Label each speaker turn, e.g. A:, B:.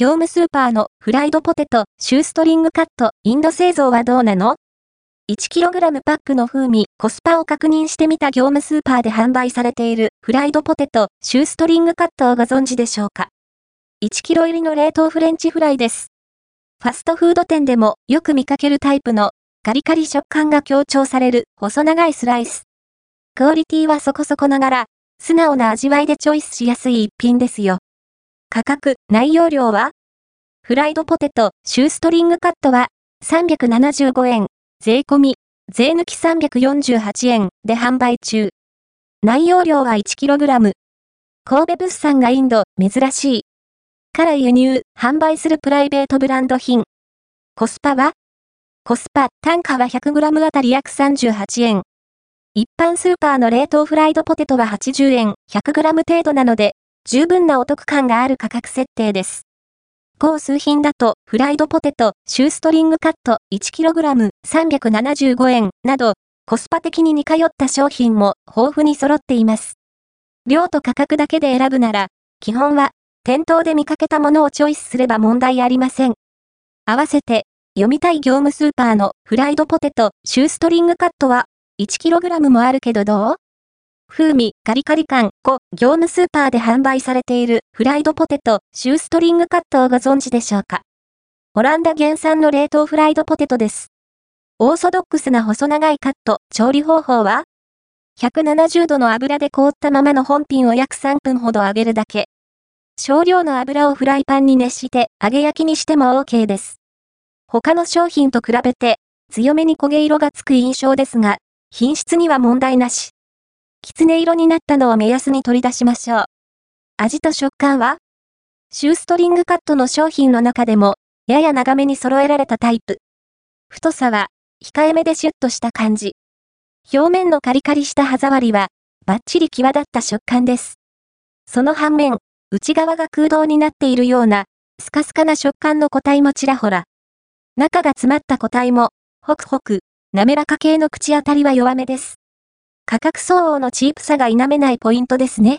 A: 業務スーパーのフライドポテト、シューストリングカット、インド製造はどうなの ?1kg パックの風味、コスパを確認してみた業務スーパーで販売されているフライドポテト、シューストリングカットをご存知でしょうか ?1kg 入りの冷凍フレンチフライです。ファストフード店でもよく見かけるタイプのカリカリ食感が強調される細長いスライス。クオリティはそこそこながら、素直な味わいでチョイスしやすい一品ですよ。価格、内容量は？フライドポテト、シューストリングカットは？375円、税込み、税抜き348円で販売中。内容量は 1kg。神戸物産がインド、珍しい。から輸入、販売するプライベートブランド品。コスパは？コスパ、単価は 100g あたり約38円。一般スーパーの冷凍フライドポテトは80円、100g 程度なので、十分なお得感がある価格設定です。高数品だと、フライドポテト、シューストリングカット 1kg375 円など、コスパ的に似通った商品も豊富に揃っています。量と価格だけで選ぶなら、基本は、店頭で見かけたものをチョイスすれば問題ありません。合わせて、読みたい業務スーパーのフライドポテト、シューストリングカットは、1kg もあるけどどう？風味、カリカリ感、5、業務スーパーで販売されているフライドポテト、シューストリングカットをご存知でしょうか？オランダ原産の冷凍フライドポテトです。オーソドックスな細長いカット、調理方法は ?170 度の油で凍ったままの本品を約3分ほど揚げるだけ。少量の油をフライパンに熱して揚げ焼きにしても OK です。他の商品と比べて強めに焦げ色がつく印象ですが、品質には問題なし。きつね色になったのを目安に取り出しましょう。味と食感は？シューストリングカットの商品の中でも、やや長めに揃えられたタイプ。太さは、控えめでシュッとした感じ。表面のカリカリした歯触りは、バッチリ際立った食感です。その反面、内側が空洞になっているような、スカスカな食感の個体もちらほら。中が詰まった個体も、ホクホク、滑らか系の口当たりは弱めです。価格相応のチープさが否めないポイントですね。